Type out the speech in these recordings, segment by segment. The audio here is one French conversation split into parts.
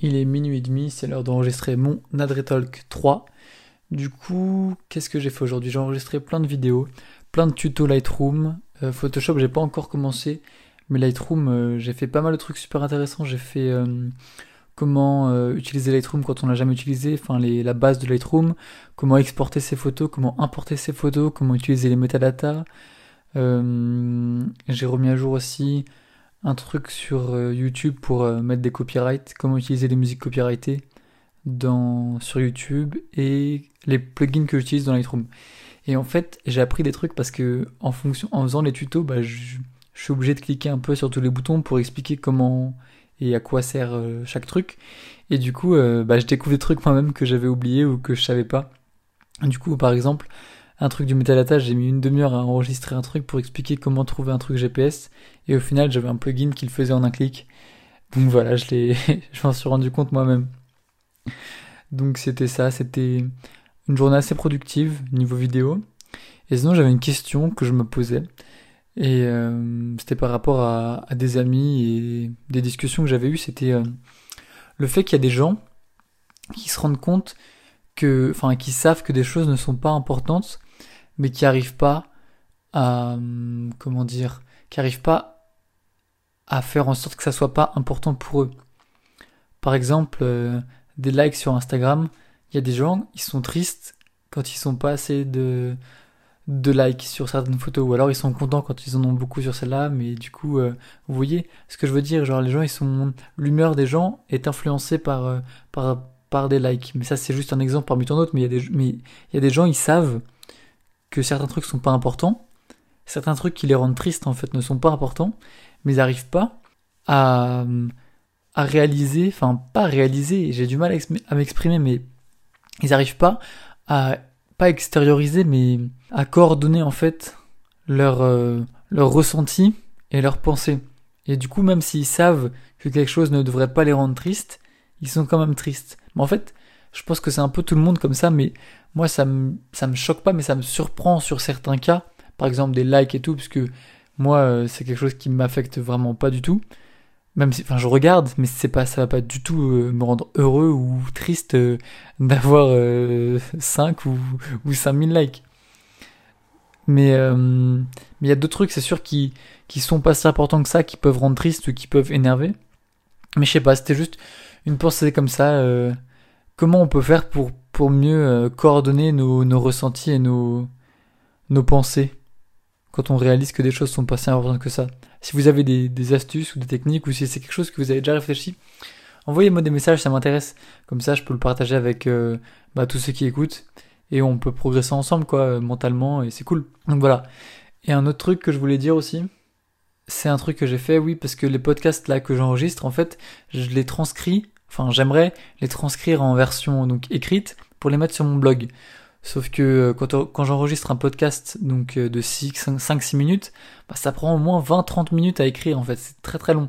Il est minuit et demi, c'est l'heure d'enregistrer mon Nadretalk 3. Du coup, qu'est-ce que j'ai fait aujourd'hui? J'ai enregistré plein de vidéos, plein de tutos Lightroom. Euh, Photoshop, j'ai pas encore commencé, mais Lightroom, euh, j'ai fait pas mal de trucs super intéressants. J'ai fait euh, comment utiliser Lightroom quand on l'a jamais utilisé, enfin la base de Lightroom, comment exporter ses photos, comment importer ses photos, comment utiliser les metadatas. j'ai remis à jour aussi un truc sur euh, YouTube pour euh, mettre des copyrights, comment utiliser les musiques copyrightées dans, sur YouTube et les plugins que j'utilise dans Lightroom. Et en fait, j'ai appris des trucs parce que en fonction, en faisant les tutos, bah, je, suis obligé de cliquer un peu sur tous les boutons pour expliquer comment et à quoi sert euh, chaque truc. Et du coup, bah, je découvre des trucs moi-même que j'avais oublié ou que je savais pas. Du coup, par exemple, un truc du metadata, j'ai mis une demi-heure à enregistrer un truc pour expliquer comment trouver un truc GPS, et au final j'avais un plugin qui le faisait en un clic. Donc voilà, je l'ai, je m'en suis rendu compte moi-même. Donc c'était ça, c'était une journée assez productive niveau vidéo. Et sinon j'avais une question que je me posais, et euh, c'était par rapport à, des amis et des discussions que j'avais eues, c'était euh, le fait qu'il y a des gens qui se rendent compte que, enfin, qui savent que des choses ne sont pas importantes mais qui n'arrivent pas à, hum, comment dire, qui pas à faire en sorte que ça soit pas important pour eux. Par exemple, euh, des likes sur Instagram, il y a des gens, ils sont tristes quand ils sont pas assez de, de likes sur certaines photos, ou alors ils sont contents quand ils en ont beaucoup sur celle-là, mais du coup, euh, vous voyez ce que je veux dire, genre les gens, ils sont, l'humeur des gens est influencée par, euh, par, par des likes. Mais ça, c'est juste un exemple parmi tant d'autres, mais il y a des, mais il y a des gens, ils savent que certains trucs sont pas importants, certains trucs qui les rendent tristes en fait ne sont pas importants, mais ils n'arrivent pas à, réaliser, enfin pas réaliser, j'ai du mal à m'exprimer, mais ils n'arrivent pas à pas extérioriser, mais à coordonner en fait leur, euh, leur ressenti et leurs pensées. Et du coup, même s'ils savent que quelque chose ne devrait pas les rendre tristes, ils sont quand même tristes. Mais en fait, je pense que c'est un peu tout le monde comme ça, mais moi ça me, ça me choque pas, mais ça me surprend sur certains cas, par exemple des likes et tout, parce que moi euh, c'est quelque chose qui m'affecte vraiment pas du tout. Même si, enfin, je regarde, mais c'est pas, ça va pas du tout euh, me rendre heureux ou triste euh, d'avoir 5 ou, ou 5000 likes. Mais il y a d'autres trucs, c'est sûr, qui, qui sont pas si importants que ça, qui peuvent rendre triste ou qui peuvent énerver. Mais je sais pas, c'était juste une pensée comme ça comment on peut faire pour, pour mieux euh, coordonner nos, nos, ressentis et nos, nos pensées quand on réalise que des choses sont pas si importantes que ça. Si vous avez des, des astuces ou des techniques ou si c'est quelque chose que vous avez déjà réfléchi, envoyez-moi des messages, ça m'intéresse. Comme ça, je peux le partager avec euh, bah, tous ceux qui écoutent et on peut progresser ensemble quoi, euh, mentalement et c'est cool. Donc voilà. Et un autre truc que je voulais dire aussi, c'est un truc que j'ai fait, oui, parce que les podcasts là que j'enregistre, en fait, je les transcris Enfin, j'aimerais les transcrire en version donc écrite pour les mettre sur mon blog. Sauf que euh, quand, quand j'enregistre un podcast donc euh, de 5-6 minutes, bah, ça prend au moins 20-30 minutes à écrire en fait, c'est très très long.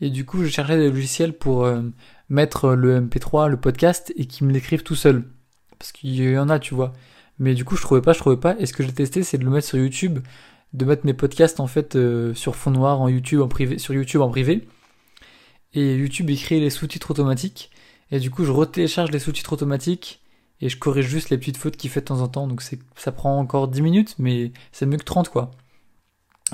Et du coup, je cherchais des logiciels pour euh, mettre le MP3, le podcast, et qui me l'écrivent tout seul. Parce qu'il y en a, tu vois. Mais du coup, je trouvais pas, je trouvais pas. Et ce que j'ai testé, c'est de le mettre sur YouTube, de mettre mes podcasts en fait sur fond noir en YouTube en privé, sur YouTube en privé et YouTube écrit les sous-titres automatiques. Et du coup, je retélécharge les sous-titres automatiques et je corrige juste les petites fautes qu'il fait de temps en temps. Donc ça prend encore 10 minutes, mais c'est mieux que 30 quoi.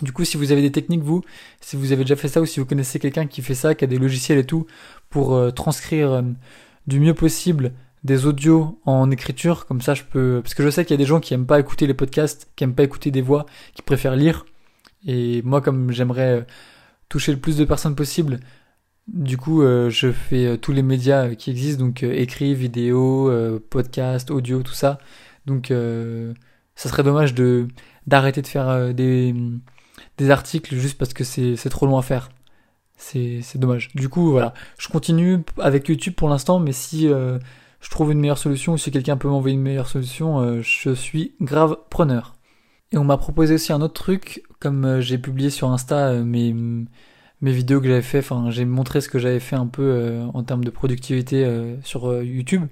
Du coup, si vous avez des techniques, vous, si vous avez déjà fait ça ou si vous connaissez quelqu'un qui fait ça, qui a des logiciels et tout, pour euh, transcrire euh, du mieux possible des audios en écriture, comme ça je peux... Parce que je sais qu'il y a des gens qui aiment pas écouter les podcasts, qui aiment pas écouter des voix, qui préfèrent lire. Et moi, comme j'aimerais euh, toucher le plus de personnes possible, du coup, euh, je fais euh, tous les médias qui existent, donc euh, écrit, vidéo, podcast, audio, tout ça. Donc, ça serait dommage de d'arrêter de faire des, des articles juste parce que c'est trop long à faire. C'est dommage. Du coup, voilà. Je continue avec YouTube pour l'instant, mais si je trouve une meilleure solution ou si quelqu'un peut m'envoyer une meilleure solution, je suis grave preneur. Et on m'a proposé aussi un autre truc, comme j'ai publié sur Insta mes mes vidéos que j'avais fait, enfin j'ai montré ce que j'avais fait un peu euh, en termes de productivité euh, sur euh, YouTube.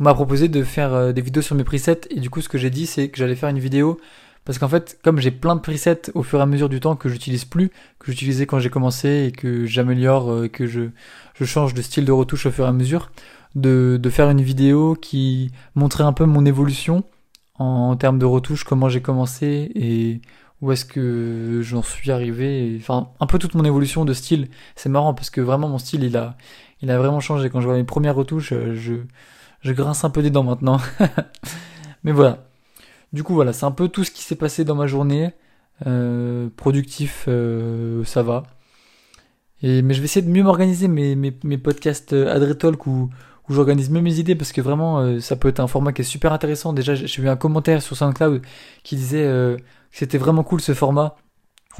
On m'a proposé de faire des vidéos sur mes presets et du coup ce que j'ai dit c'est que j'allais faire une vidéo Parce qu'en fait, comme j'ai plein de presets au fur et à mesure du temps que j'utilise plus, que j'utilisais quand j'ai commencé et que j'améliore, euh, que je, je change de style de retouche au fur et à mesure, de, de faire une vidéo qui montrait un peu mon évolution en, termes de retouche, comment j'ai commencé et où est-ce que j'en suis arrivé. enfin, un peu toute mon évolution de style. C'est marrant parce que vraiment mon style, il a, il a vraiment changé. Quand je vois mes premières retouches, euh, je, je grince un peu des dents maintenant. Mais voilà. Du coup, voilà, c'est un peu tout ce qui s'est passé dans ma journée. Euh, productif, euh, ça va. Et, mais je vais essayer de mieux m'organiser mes, mes, podcasts Adretalk où, où j'organise mieux mes idées parce que vraiment, ça peut être un format qui est super intéressant. Déjà, j'ai vu un commentaire sur SoundCloud qui disait c'était vraiment cool ce format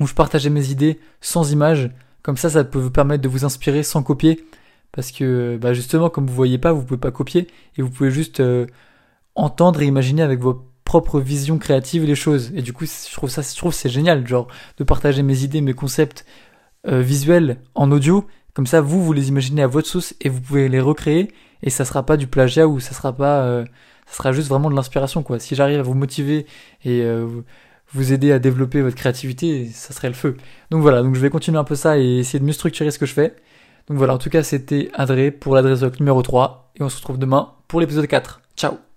où je partageais mes idées sans images. Comme ça, ça peut vous permettre de vous inspirer sans copier. Parce que bah justement, comme vous voyez pas, vous pouvez pas copier et vous pouvez juste entendre et imaginer avec vos propre vision créative les choses. Et du coup, je trouve ça, je trouve c'est génial, genre, de partager mes idées, mes concepts euh, visuels en audio. Comme ça, vous, vous les imaginez à votre sauce et vous pouvez les recréer. Et ça sera pas du plagiat ou ça sera pas, euh, ça sera juste vraiment de l'inspiration, quoi. Si j'arrive à vous motiver et euh, vous aider à développer votre créativité, ça serait le feu. Donc voilà, donc je vais continuer un peu ça et essayer de mieux structurer ce que je fais. Donc voilà, en tout cas, c'était André pour l'adresse numéro 3 et on se retrouve demain pour l'épisode 4. Ciao